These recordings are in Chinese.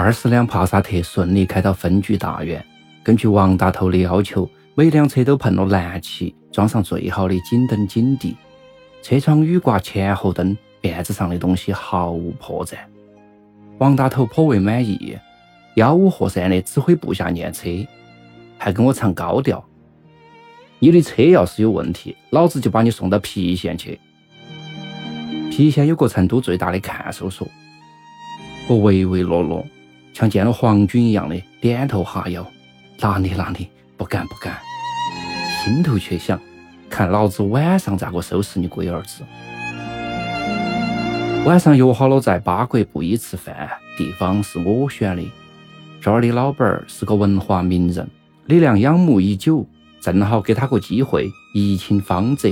二十辆帕萨特顺利开到分局大院。根据王大头的要求，每辆车都喷了蓝漆，装上最好的警灯警笛，车窗雨刮前后灯，辫子上的东西毫无破绽。王大头颇为满意，吆五喝三的指挥部下验车，还跟我唱高调：“你的车要是有问题，老子就把你送到郫县去。”郫县有个成都最大的看守所。我唯唯诺诺。像见了皇军一样的点头哈腰，哪里哪里，不敢不敢，心头却想：看老子晚上咋个收拾你龟儿子！晚上约好了在八国布衣吃饭，地方是我选的。这儿的老板是个文化名人，李亮仰慕已久，正好给他个机会一清方泽，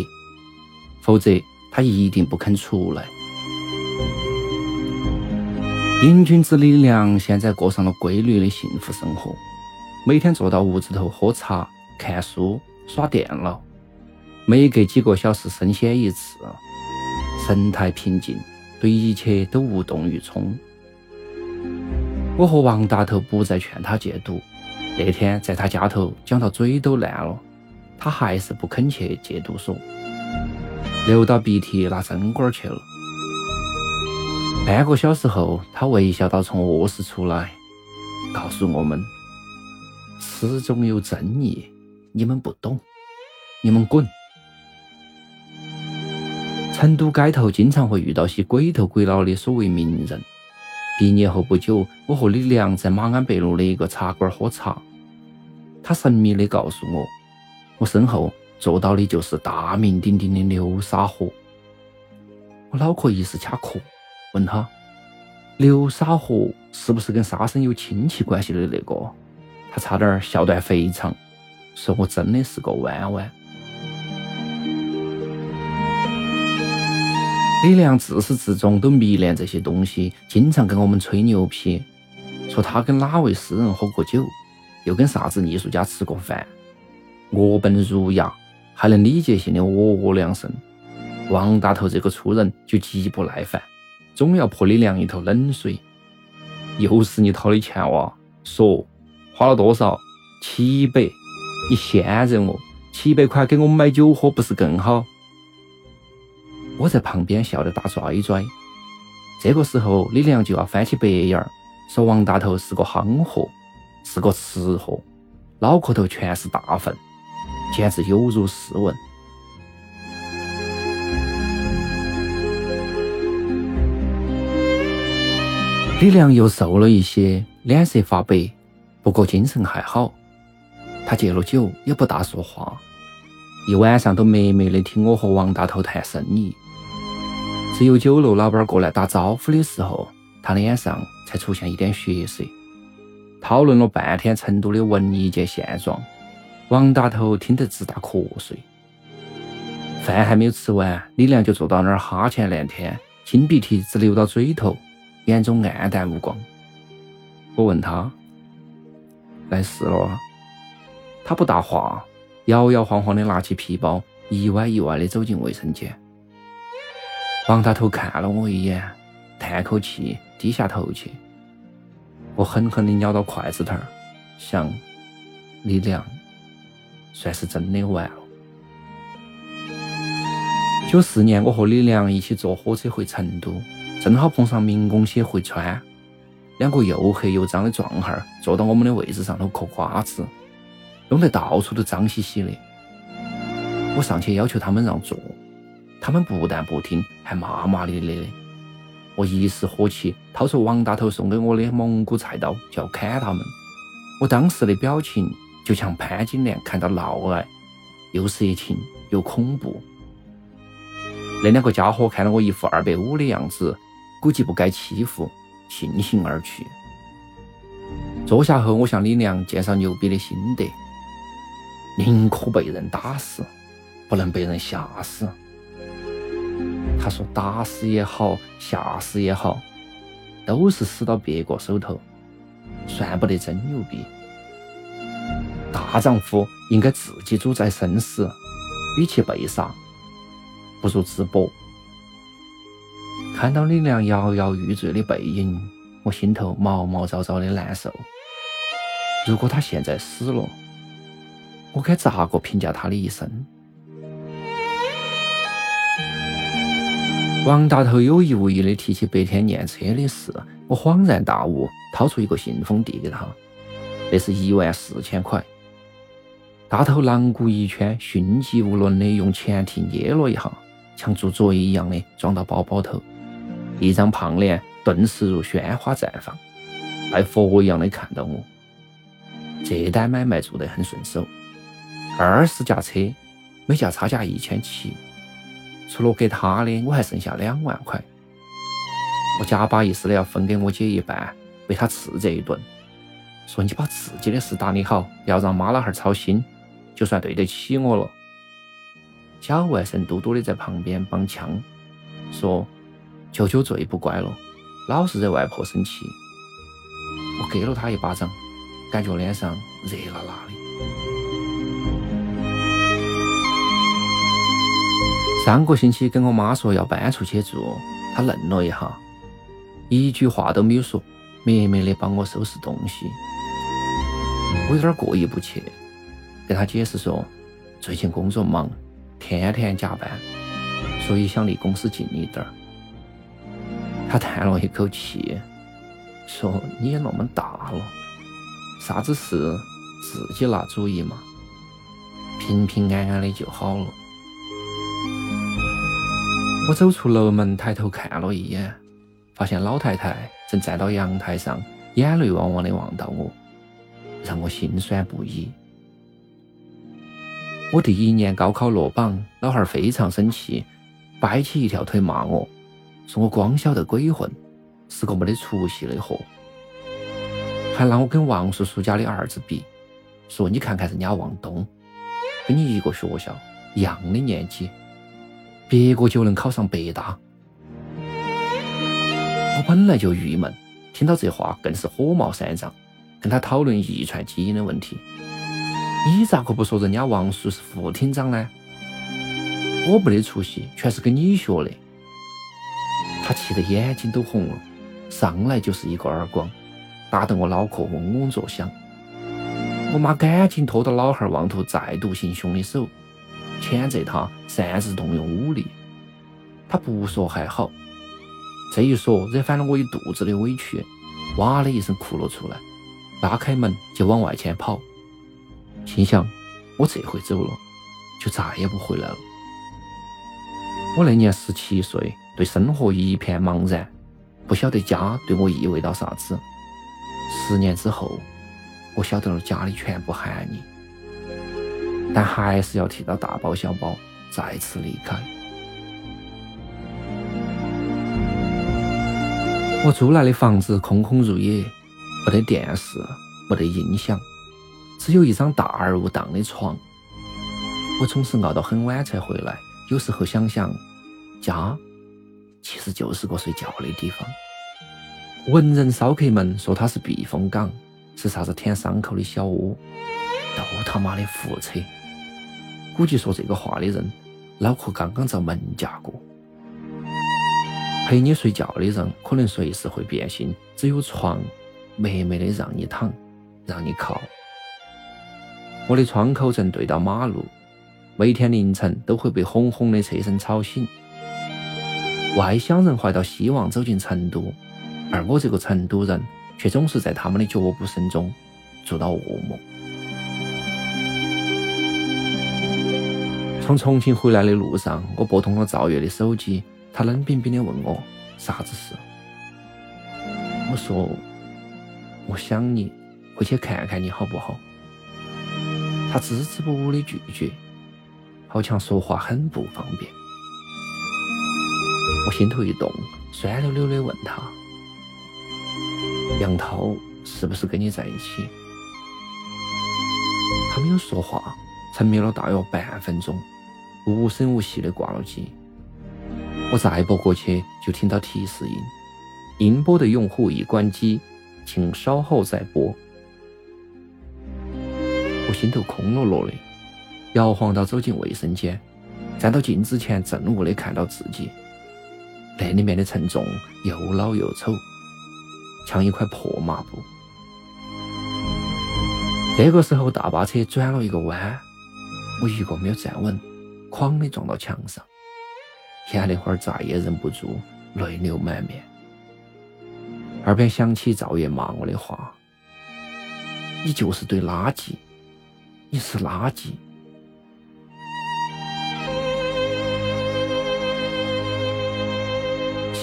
否则他一定不肯出来。瘾君子李良现在过上了规律的幸福生活，每天坐到屋子头喝茶、看书、耍电脑，每隔几个小时升仙一次，神态平静，对一切都无动于衷。我和王大头不再劝他戒毒，那天在他家头讲到嘴都烂了，他还是不肯去戒毒所，流到鼻涕拿针管去了。半个小时后，他微笑到从卧室出来，告诉我们：“始终有正义，你们不懂，你们滚。”成都街头经常会遇到些鬼头鬼脑的所谓名人。毕业后不久，我和李良在马鞍北路的一个茶馆喝茶，他神秘地告诉我，我身后坐到的就是大名鼎鼎的流沙河。我脑壳一时卡壳。问他流沙河是不是跟沙僧有亲戚关系的那个？他差点笑断肥肠，说我真的是个弯弯。李亮自始至终都迷恋这些东西，经常跟我们吹牛皮，说他跟哪位诗人喝过酒，又跟啥子艺术家吃过饭，我本儒雅，还能理解性的哦两声。王大头这个粗人就极不耐烦。总要泼李娘一头冷水，又是你掏的钱哇？说花了多少？七百，你现着我，七百块给我们买酒喝不是更好？我在旁边笑得大拽拽。这个时候，李良就要翻起白眼儿，说王大头是个憨货，是个吃货，脑壳头全是大粪，简直有辱斯文。李良又瘦了一些，脸色发白，不过精神还好。他戒了酒，也不大说话，一晚上都默默的听我和王大头谈生意。只有酒楼老板过来打招呼的时候，他脸上才出现一点血色。讨论了半天成都的文艺界现状，王大头听得直打瞌睡。饭还没有吃完，李良就坐到那儿哈欠连天，金鼻涕直流到嘴头。眼中黯淡无光。我问他来事了，他不答话，摇摇晃晃的拿起皮包，一歪一歪的走进卫生间。王大头看了我一眼，叹口气，低下头去。我狠狠地咬到筷子头儿，想李良算是真的完了。九四年，我和李良一起坐火车回成都。正好碰上民工些会川，两个又黑又脏的壮汉儿坐到我们的位置上头嗑瓜子，弄得到处都脏兮兮的。我上去要求他们让座，他们不但不听，还骂骂咧咧的。我一时火气，掏出王大头送给我的蒙古菜刀，就要砍他们。我当时的表情就像潘金莲看到嫪毐，又色情又恐怖。那两个家伙看到我一副二百五的样子，估计不该欺负，悻悻而去。坐下后，我向李良介绍牛逼的心得：宁可被人打死，不能被人吓死。他说：“打死也好，吓死也好，都是死到别个手头，算不得真牛逼。大丈夫应该自己主宰生死，与其被杀。”不如自搏。看到李良摇摇欲坠的背影，我心头毛毛躁躁的难受。如果他现在死了，我该咋个评价他的一生？王大头有意无意的提起白天练车的事，我恍然大悟，掏出一个信封递给他，那是一万四千块。大头狼顾一圈，迅疾无伦的用前蹄捏了一下。像做作业一样的装到包包头，一张胖脸顿时如鲜花绽放，拜佛一样的看到我。这单买卖做得很顺手，二十架车，每架差价一千七，除了给他的，我还剩下两万块。我假把意思的要分给我姐一半，被他斥责一顿，说你把自己的事打理好，要让妈老汉儿操心，就算对得起我了。小外甥嘟嘟的在旁边帮腔，说：“舅舅最不乖了，老是惹外婆生气。”我给了他一巴掌，感觉脸上热辣辣的。上个星期跟我妈说要搬出去住，她愣了一下，一句话都没有说，默默的帮我收拾东西。我有点过意不去，跟她解释说，最近工作忙。天天加班，所以想离公司近一点儿。他叹了一口气，说：“你也那么大了，啥子事自己拿主意嘛，平平安安的就好了。”我走出楼门，抬头看了一眼，发现老太太正站到阳台上，眼泪汪汪的望到我，让我心酸不已。我第一年高考落榜，老汉儿非常生气，掰起一条腿骂我，说我光晓得鬼混，是个没得出息的货，还拿我跟王叔叔家的儿子比，说你看看人家王东，跟你一个学校，一样的年纪，别个就能考上北大。我本来就郁闷，听到这话更是火冒三丈，跟他讨论遗传基因的问题。你咋个不说人家王叔是副厅长呢？我没得出息，全是跟你学的。他气得眼睛都红了，上来就是一个耳光，打得我脑壳嗡嗡作响。我妈赶紧拖到老汉儿妄图再度行凶的手，谴责他擅自动用武力。他不说还好，这一说惹翻了我一肚子的委屈，哇的一声哭了出来，拉开门就往外前跑。心想，我这回走了，就再也不回来了。我那年十七岁，对生活一片茫然，不晓得家对我意味到啥子。十年之后，我晓得了家里全部含义，但还是要替他大包小包，再次离开。我租来的房子空空如也，没得电视，没得音响。只有一张大而无当的床，我总是熬到很晚才回来。有时候想想，家其实就是个睡觉的地方。文人骚客们说它是避风港，是啥子舔伤口的小窝，都他妈的胡扯。估计说这个话的人，脑壳刚刚遭门夹过。陪你睡觉的人，可能随时会变心。只有床，美美的让你躺，让你靠。我的窗口正对到马路，每天凌晨都会被轰轰的车声吵醒。外乡人怀到希望走进成都，而我这个成都人却总是在他们的脚步声中做到噩梦。从重庆回来的路上，我拨通了赵月的手机，他冷冰冰的问我啥子事。我说我想你，回去看看你好不好？他支支吾吾的拒绝，好像说话很不方便。我心头一动，酸溜溜的问他：“杨涛是不是跟你在一起？”他没有说话，沉默了大约半分钟，无声无息的挂了机。我再拨过去，就听到提示音：“应拨的用户已关机，请稍后再拨。”我心头空落落的，摇晃到走进卫生间，站到镜子前，正悟的看到自己，那里面的陈重又老又丑，像一块破抹布。这个时候，大巴车转了一个弯，我一个没有站稳，哐的撞到墙上，眼那会儿再也忍不住，泪流满面。耳边响起赵月骂我的话：“你就是堆垃圾。”你是垃圾。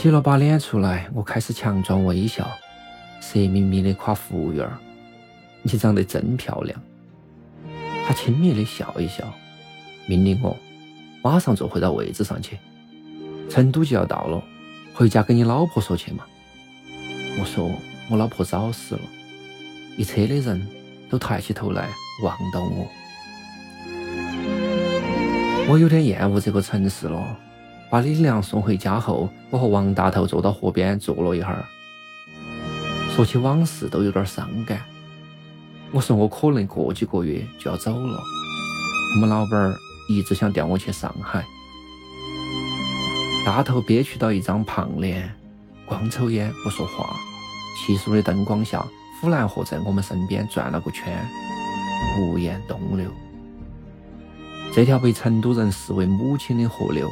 洗了把脸出来，我开始强装微笑，色眯眯的夸服务员：“你长得真漂亮。”他轻蔑的笑一笑，命令我马上坐回到位置上去。成都就要到了，回家跟你老婆说去嘛。我说我老婆早死了，一车的人都抬起头来。望到我，我有点厌恶这个城市了。把李良送回家后，我和王大头坐到河边坐了一会儿，说起往事都有点伤感。我说我可能过几个月就要走了，我们老板儿一直想调我去上海。大头憋屈到一张胖脸，光抽烟不说话。稀疏的灯光下，府南河在我们身边转了个圈。无言东流，这条被成都人视为母亲的河流，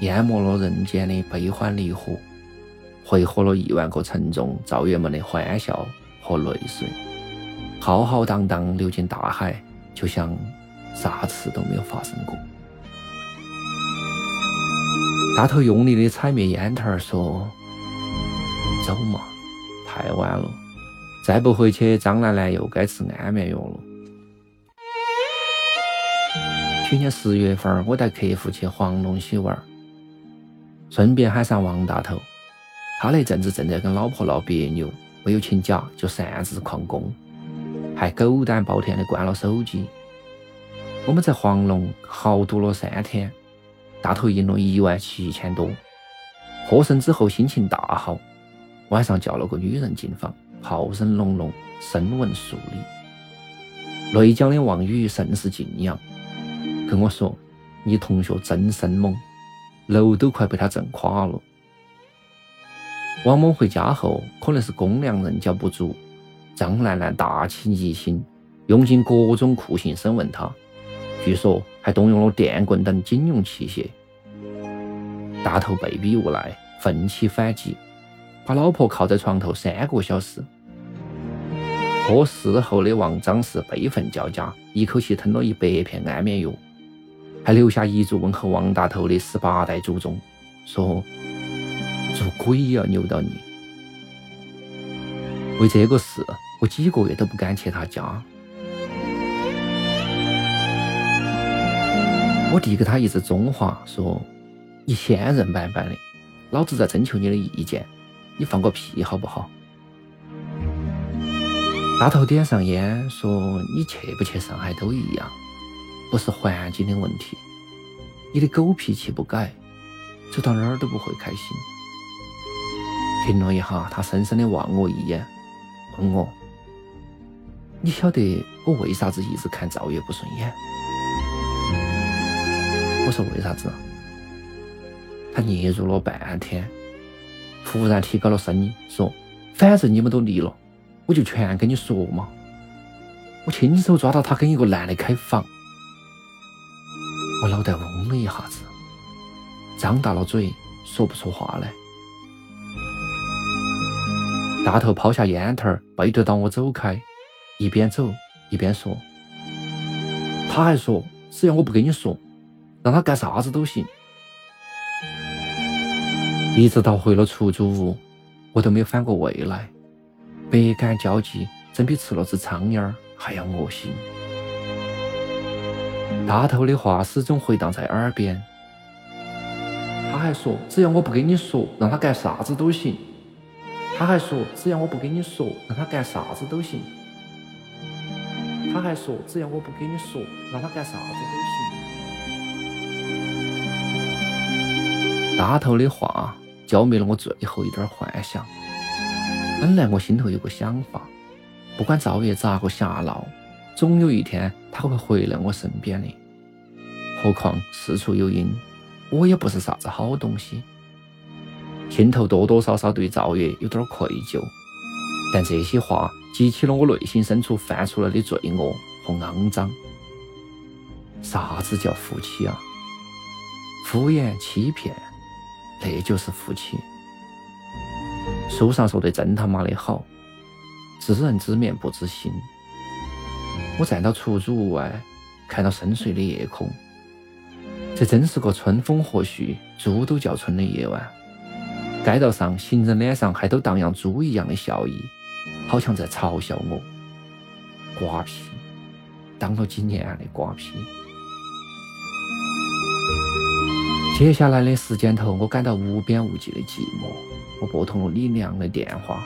淹没了人间的悲欢离合，汇合了亿万个沉重赵月们的欢笑和泪水，浩浩荡荡流进大海，就像啥事都没有发生过。大头用力的踩灭烟头儿，说：“走嘛，太晚了，再不回去，张兰兰又该吃安眠药了。”去年十月份，我带客户去黄龙溪玩，顺便喊上王大头。他那阵子正在跟老婆闹别扭，没有请假就擅自旷工，还狗胆包天的关了手机。我们在黄龙豪赌了三天，大头赢了一万七千多。获胜之后心情大好，晚上叫了个女人进房，炮声隆隆，声闻数里，内江的望雨甚是敬仰。跟我说：“你同学真生猛，楼都快被他震垮了。”王某回家后，可能是公粮人脚不足，张兰兰大起疑心，用尽各种酷刑审问他，据说还动用了电棍等警用器械。大头被逼无奈，奋起反击，把老婆铐在床头三个小时。获释后的王张氏悲愤交加，一口气吞了一百片安眠药。还留下遗嘱问候王大头的十八代祖宗，说做鬼也要扭到你。为这个事，我几个月都不敢去他家。我递给他一支中华，说：“你现任办办的，老子在征求你的意见，你放个屁好不好？”大头点上烟，说：“你去不去上海都一样。”不是环境的问题，你的狗脾气不改，走到哪儿都不会开心。停了一下，他深深的望我一眼，问我：“你晓得我为啥子一直看赵月不顺眼？”我说：“为啥子？”他嗫嚅了半天，突然提高了声音说：“反正你们都离了，我就全跟你说嘛。”我亲手抓到他跟一个男的开房。我脑袋嗡了一下子，张大了嘴，说不出话来。大头抛下烟头，背对到我走开，一边走一边说：“他还说，只要我不跟你说，让他干啥子都行。”一直到回了出租屋，我都没有反过味来，百感交集，真比吃了只苍蝇儿还要恶心。大头的话始终回荡在耳边。他还说，只要我不跟你说，让他干啥子都行。他还说，只要我不跟你说，让他干啥子都行。他还说，只要我不跟你说，让他干啥子都行。大头的话浇灭了我最后一点幻想。本来我心头有个想法，不管赵月咋个瞎闹，总有一天他会回来我身边的。何况事出有因，我也不是啥子好东西。心头多多少少对赵月有点愧疚，但这些话激起了我内心深处泛出来的罪恶和肮脏。啥子叫夫妻啊？敷衍欺骗，那就是夫妻。书上说的真他妈的好，知人知面不知心。我站到出租屋外，看到深邃的夜空，这真是个春风和煦、猪都叫春的夜晚。街道上行人脸上还都荡漾猪一样的笑意，好像在嘲笑我。瓜皮，当了几年的瓜皮。接下来的时间头，我感到无边无际的寂寞。我拨通了李亮的电话，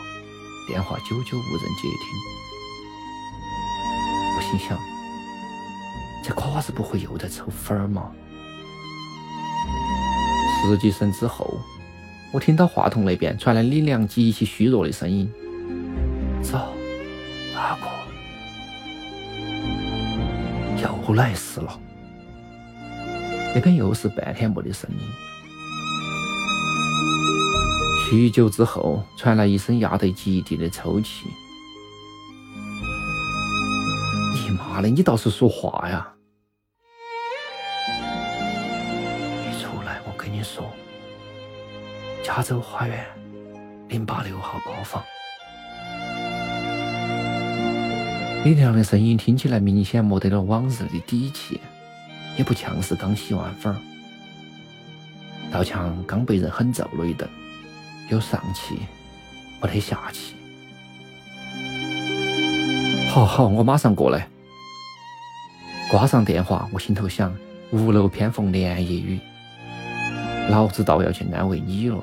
电话久久无人接听。你想，这瓜子不会又在抽粉儿吗？十几声之后。我听到话筒那边传来李良极其虚弱的声音：“走，大哥，又来事了。”那边又是半天没的声音。许久之后，传来一声压得极低的抽泣：“你妈的，你倒是说话呀！”你出来，我跟你说加州花园零八六号包房，李亮的声音听起来明显没得了往日的底气，也不像是刚洗完粉儿，倒像刚被人狠揍了一顿，有上气没得下气。好好，我马上过来。挂上电话，我心头想：屋漏偏逢连夜雨，老子倒要去安慰你了。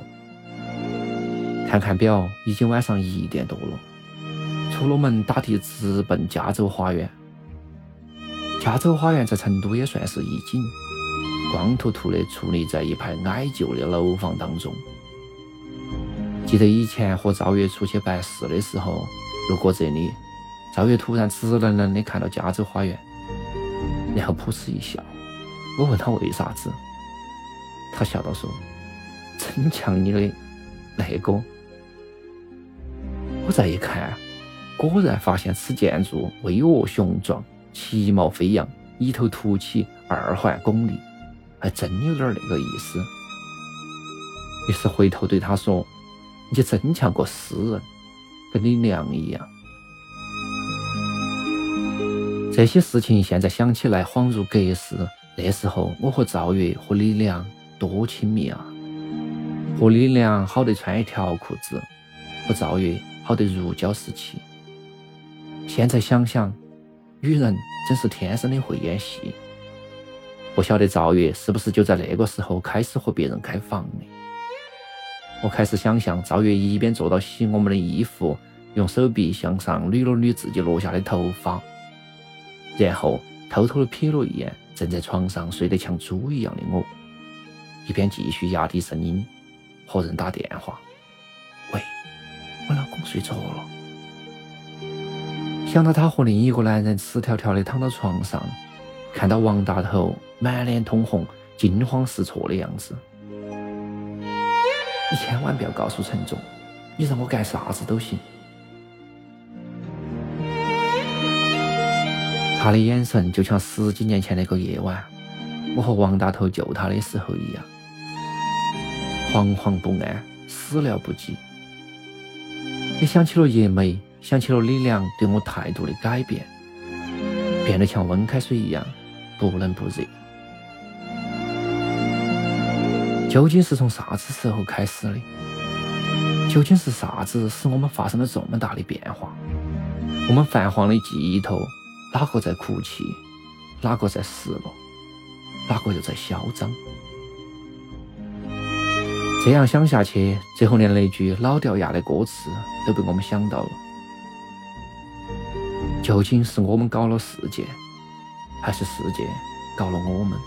看看表，已经晚上一点多了。出了门，打的直奔加州花园。加州花园在成都也算是一景，光秃秃的矗立在一排矮旧的楼房当中。记得以前和赵月出去办事的时候，路过这里，赵月突然直愣愣的看到加州花园，然后噗嗤一笑。我问他为啥子，他笑道说：“真像你的那个。”我再一看，果然发现此建筑巍峨雄壮，其貌飞扬，一头凸起，二环拱立，还真有点那个意思。于是回头对他说：“你真像个诗人，跟你娘一样。”这些事情现在想起来恍如隔世。那时候我和赵月和李良多亲密啊！和李良好得穿一条裤子，和赵月。好得如胶似漆。现在想想，女人真是天生的会演戏。不晓得赵月是不是就在那个时候开始和别人开房的？我开始想象赵月一边坐到洗我们的衣服，用手臂向上捋了捋自己落下的头发，然后偷偷的瞥了一眼正在床上睡得像猪一样的我，一边继续压低声音和人打电话。喂我老公睡着了，想到他和另一个男人赤条条的躺到床上，看到王大头满脸通红、惊慌失措的样子，你千万不要告诉陈总，你让我干啥子都行。他的眼神就像十几年前那个夜晚，我和王大头救他的时候一样，惶惶不安，始料不及。也想起了叶梅，想起了李良对我态度的改变，变得像温开水一样，不冷不热。究竟是从啥子时候开始的？究竟是啥子使我们发生了这么大的变化？我们泛黄的记忆头，哪个在哭泣？哪个在失落？哪个又在嚣张？这样想下去，最后连那句老掉牙的歌词都被我们想到了。究竟是我们搞了世界，还是世界搞了我们？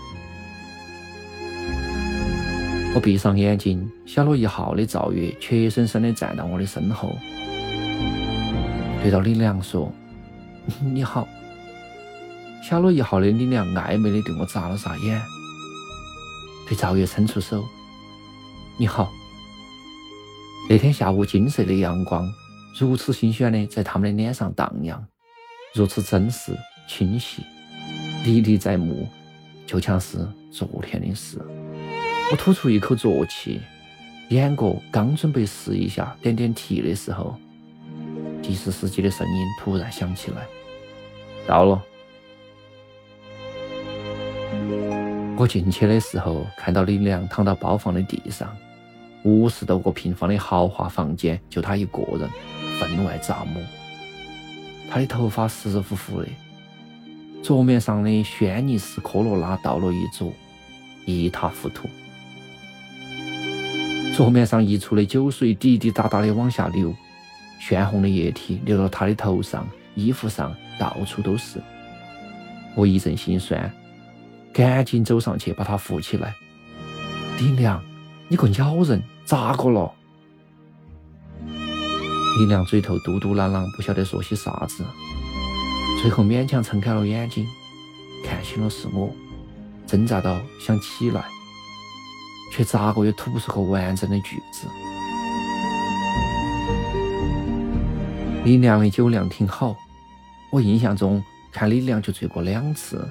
我闭上眼睛，小罗一号的赵月怯生生地站到我的身后，对着李良说：“你好。”小罗一号的李良暧昧地对我眨了眨眼，对赵月伸出手：“你好。”那天下午，金色的阳光如此新鲜地在他们的脸上荡漾，如此真实清晰，历历在目，就像是昨天的事。我吐出一口浊气，眼角刚准备试一下点点题的时候，的士司机的声音突然响起来：“到了。”我进去的时候，看到李良躺到包房的地上，五十多个平方的豪华房间就他一个人，分外扎么。他的头发湿乎乎的，桌面上的轩尼诗科罗拉倒了一桌，一塌糊涂。桌面上溢出的酒水滴滴答答的往下流，鲜红的液体流到他的头上、衣服上，到处都是。我一阵心酸，赶紧走上去把他扶起来。李良，你个鸟人，咋个了？李良嘴头嘟嘟囔囔，不晓得说些啥子，最后勉强撑开了眼睛，看清了是我，挣扎到想起来。却咋个也吐不出个完整的句子。李良的酒量挺好，我印象中看李良就醉过两次，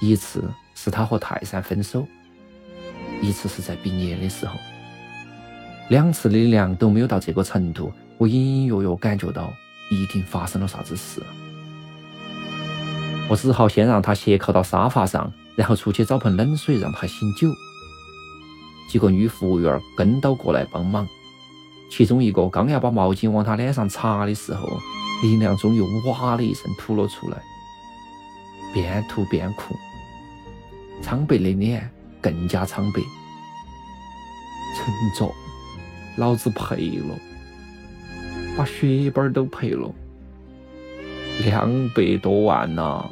一次是他和泰山分手，一次是在毕业的时候。两次的量都没有到这个程度，我隐隐约约感觉到一定发生了啥子事。我只好先让他斜靠到沙发上，然后出去找盆冷水让他醒酒。几个女服务员跟到过来帮忙，其中一个刚要把毛巾往他脸上擦的时候，李亮终于哇的一声吐了出来，边吐边哭，苍白的脸更加苍白。陈总，老子赔了，把血本都赔了，两百多万呐！